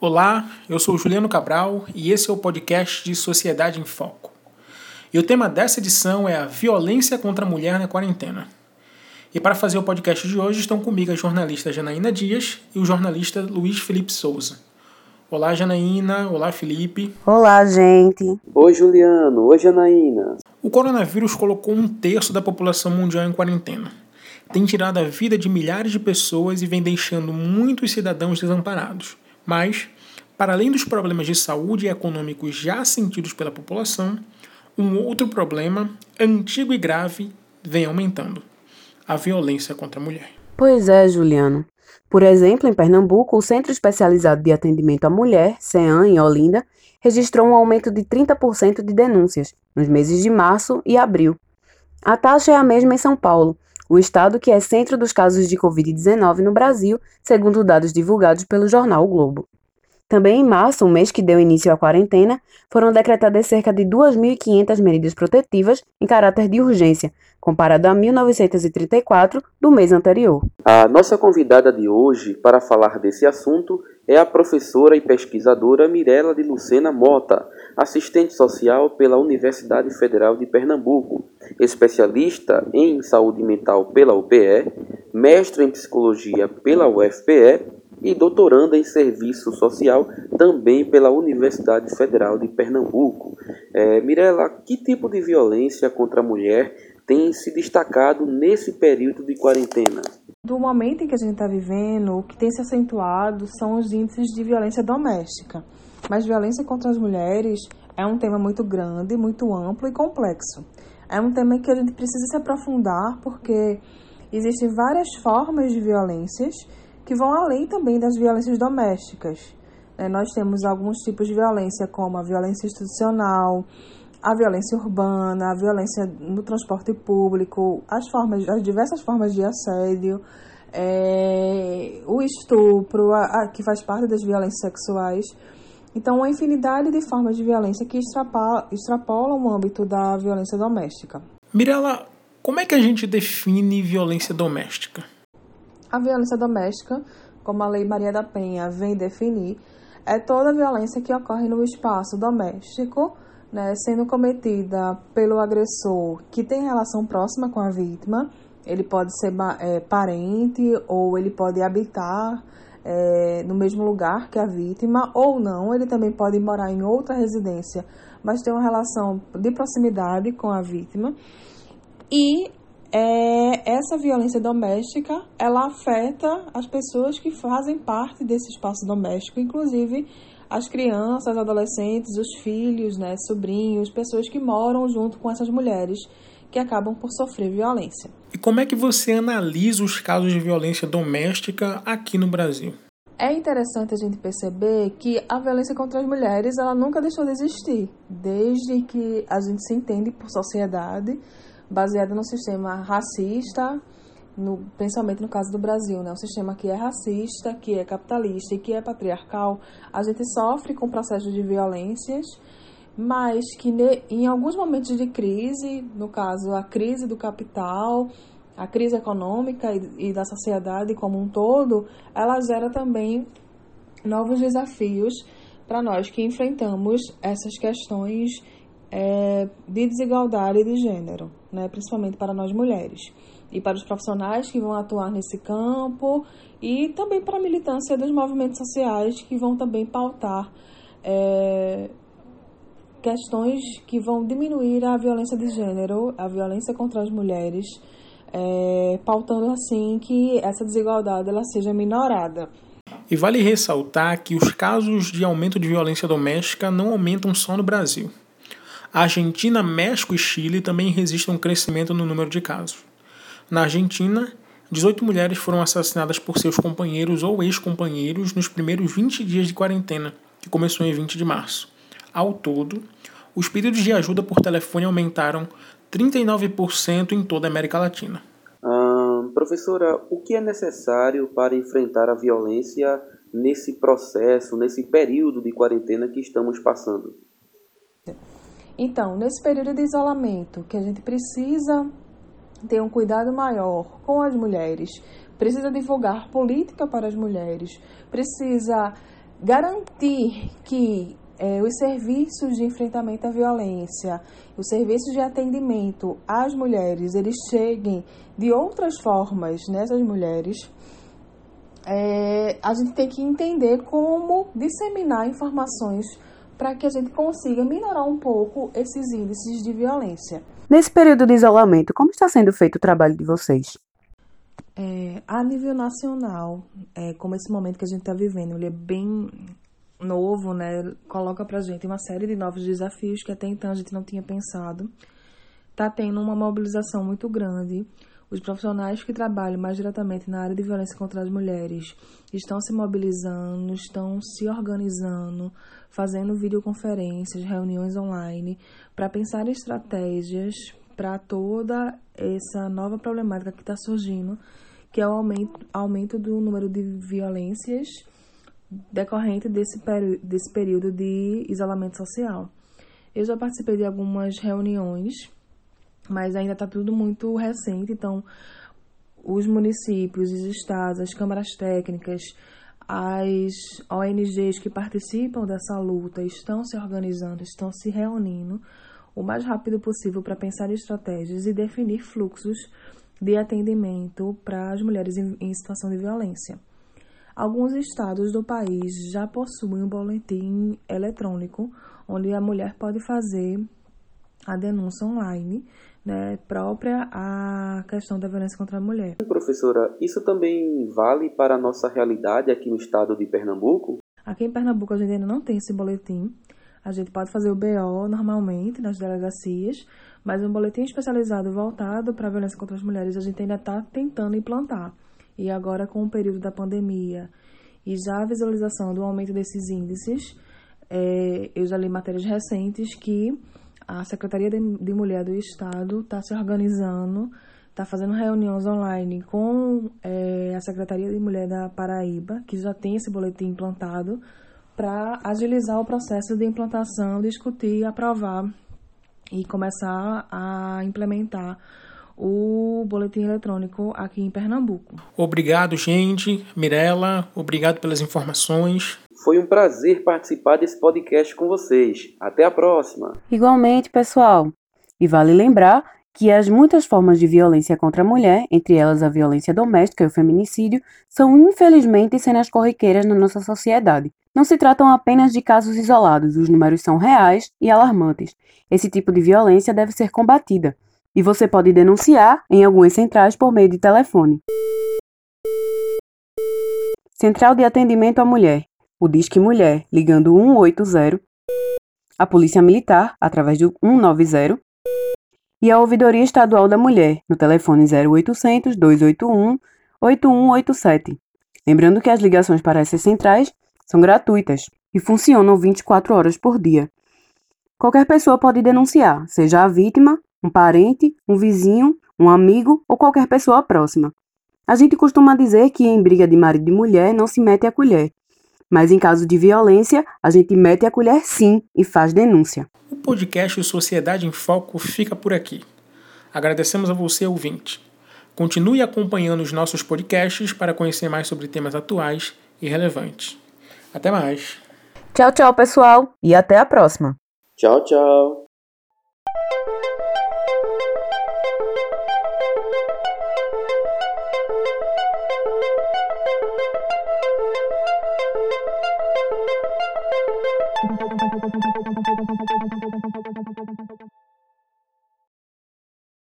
Olá, eu sou Juliano Cabral e esse é o podcast de Sociedade em Foco. E o tema dessa edição é a violência contra a mulher na quarentena. E para fazer o podcast de hoje estão comigo a jornalista Janaína Dias e o jornalista Luiz Felipe Souza. Olá, Janaína. Olá, Felipe. Olá, gente. Oi, Juliano. Oi, Janaína. O coronavírus colocou um terço da população mundial em quarentena. Tem tirado a vida de milhares de pessoas e vem deixando muitos cidadãos desamparados. Mas, para além dos problemas de saúde e econômicos já sentidos pela população, um outro problema, antigo e grave, vem aumentando: a violência contra a mulher. Pois é, Juliano. Por exemplo, em Pernambuco, o Centro Especializado de Atendimento à Mulher, CEAM, em Olinda, registrou um aumento de 30% de denúncias nos meses de março e abril. A taxa é a mesma em São Paulo, o estado que é centro dos casos de Covid-19 no Brasil, segundo dados divulgados pelo jornal o Globo. Também em março, o mês que deu início à quarentena, foram decretadas cerca de 2.500 medidas protetivas em caráter de urgência, comparado a 1934 do mês anterior. A nossa convidada de hoje para falar desse assunto é a professora e pesquisadora Mirela de Lucena Mota, assistente social pela Universidade Federal de Pernambuco, especialista em saúde mental pela UPE, mestre em psicologia pela UFPE e doutoranda em serviço social também pela Universidade Federal de Pernambuco. É, Mirela, que tipo de violência contra a mulher tem se destacado nesse período de quarentena? Do momento em que a gente está vivendo, o que tem se acentuado são os índices de violência doméstica. Mas violência contra as mulheres é um tema muito grande, muito amplo e complexo. É um tema que a gente precisa se aprofundar porque existem várias formas de violências que vão além também das violências domésticas. É, nós temos alguns tipos de violência, como a violência institucional, a violência urbana, a violência no transporte público, as formas, as diversas formas de assédio, é, o estupro, a, a, que faz parte das violências sexuais. Então, uma infinidade de formas de violência que extrapolam, o âmbito da violência doméstica. Mirela, como é que a gente define violência doméstica? A violência doméstica, como a Lei Maria da Penha vem definir, é toda violência que ocorre no espaço doméstico, né, sendo cometida pelo agressor que tem relação próxima com a vítima. Ele pode ser é, parente ou ele pode habitar é, no mesmo lugar que a vítima, ou não, ele também pode morar em outra residência, mas ter uma relação de proximidade com a vítima. E é, essa violência doméstica ela afeta as pessoas que fazem parte desse espaço doméstico, inclusive as crianças, adolescentes, os filhos, né, sobrinhos, pessoas que moram junto com essas mulheres que acabam por sofrer violência. E como é que você analisa os casos de violência doméstica aqui no Brasil? É interessante a gente perceber que a violência contra as mulheres ela nunca deixou de existir, desde que a gente se entende por sociedade baseada no sistema racista, no, principalmente no caso do Brasil, né? um sistema que é racista, que é capitalista e que é patriarcal, a gente sofre com processos de violências, mas que ne, em alguns momentos de crise, no caso a crise do capital, a crise econômica e, e da sociedade como um todo, ela gera também novos desafios para nós que enfrentamos essas questões é, de desigualdade de gênero, né, principalmente para nós mulheres, e para os profissionais que vão atuar nesse campo, e também para a militância dos movimentos sociais que vão também pautar é, questões que vão diminuir a violência de gênero, a violência contra as mulheres, é, pautando assim que essa desigualdade ela seja minorada. E vale ressaltar que os casos de aumento de violência doméstica não aumentam só no Brasil. A Argentina, México e Chile também resistem a um crescimento no número de casos. Na Argentina, 18 mulheres foram assassinadas por seus companheiros ou ex-companheiros nos primeiros 20 dias de quarentena, que começou em 20 de março. Ao todo, os pedidos de ajuda por telefone aumentaram 39% em toda a América Latina. professora, o que é necessário para enfrentar a violência nesse processo, nesse período de quarentena que estamos passando? Então, nesse período de isolamento, que a gente precisa ter um cuidado maior com as mulheres, precisa divulgar política para as mulheres, precisa garantir que é, os serviços de enfrentamento à violência, os serviços de atendimento às mulheres, eles cheguem de outras formas nessas mulheres, é, a gente tem que entender como disseminar informações para que a gente consiga minorar um pouco esses índices de violência. Nesse período de isolamento, como está sendo feito o trabalho de vocês? É, a nível nacional, é, como esse momento que a gente está vivendo, ele é bem novo, né? Coloca pra gente uma série de novos desafios que até então a gente não tinha pensado. Tá tendo uma mobilização muito grande. Os profissionais que trabalham mais diretamente na área de violência contra as mulheres estão se mobilizando, estão se organizando, fazendo videoconferências, reuniões online, para pensar estratégias para toda essa nova problemática que está surgindo, que é o aumento, aumento do número de violências decorrente desse, desse período de isolamento social. Eu já participei de algumas reuniões, mas ainda está tudo muito recente, então os municípios, os estados, as câmaras técnicas, as ONGs que participam dessa luta estão se organizando, estão se reunindo o mais rápido possível para pensar estratégias e definir fluxos de atendimento para as mulheres em, em situação de violência. Alguns estados do país já possuem um boletim eletrônico onde a mulher pode fazer a denúncia online, né, própria à questão da violência contra a mulher. Professora, isso também vale para a nossa realidade aqui no estado de Pernambuco? Aqui em Pernambuco a gente ainda não tem esse boletim. A gente pode fazer o BO normalmente nas delegacias, mas um boletim especializado voltado para a violência contra as mulheres a gente ainda está tentando implantar. E agora, com o período da pandemia e já a visualização do aumento desses índices, é, eu já li matérias recentes que a Secretaria de, Mulher do Estado está se organizando, está fazendo reuniões online com é, a Secretaria de Mulher da Paraíba, que já tem esse boletim implantado, para agilizar o processo de implantação, discutir, aprovar e começar a implementar o boletim eletrônico aqui em Pernambuco. Obrigado, gente. Mirella, obrigado pelas informações. Foi um prazer participar desse podcast com vocês. Até a próxima. Igualmente, pessoal. E vale lembrar que as muitas formas de violência contra a mulher, entre elas a violência doméstica e o feminicídio, são infelizmente cenas corriqueiras na nossa sociedade. Não se tratam apenas de casos isolados, os números são reais e alarmantes. Esse tipo de violência deve ser combatida e você pode denunciar em algumas centrais por meio de telefone. Central de Atendimento à Mulher, o Disque Mulher, ligando 180, a Polícia Militar, através do 190, e a Ouvidoria Estadual da Mulher, no telefone 0800 281 8187. Lembrando que as ligações para essas centrais são gratuitas e funcionam 24 horas por dia. Qualquer pessoa pode denunciar, seja a vítima um parente, um vizinho, um amigo ou qualquer pessoa próxima. A gente costuma dizer que em briga de marido e mulher não se mete a colher. Mas em caso de violência, a gente mete a colher sim e faz denúncia. O podcast Sociedade em Foco fica por aqui. Agradecemos a você, ouvinte. Continue acompanhando os nossos podcasts para conhecer mais sobre temas atuais e relevantes. Até mais. Tchau, tchau, pessoal, e até a próxima. Tchau, tchau.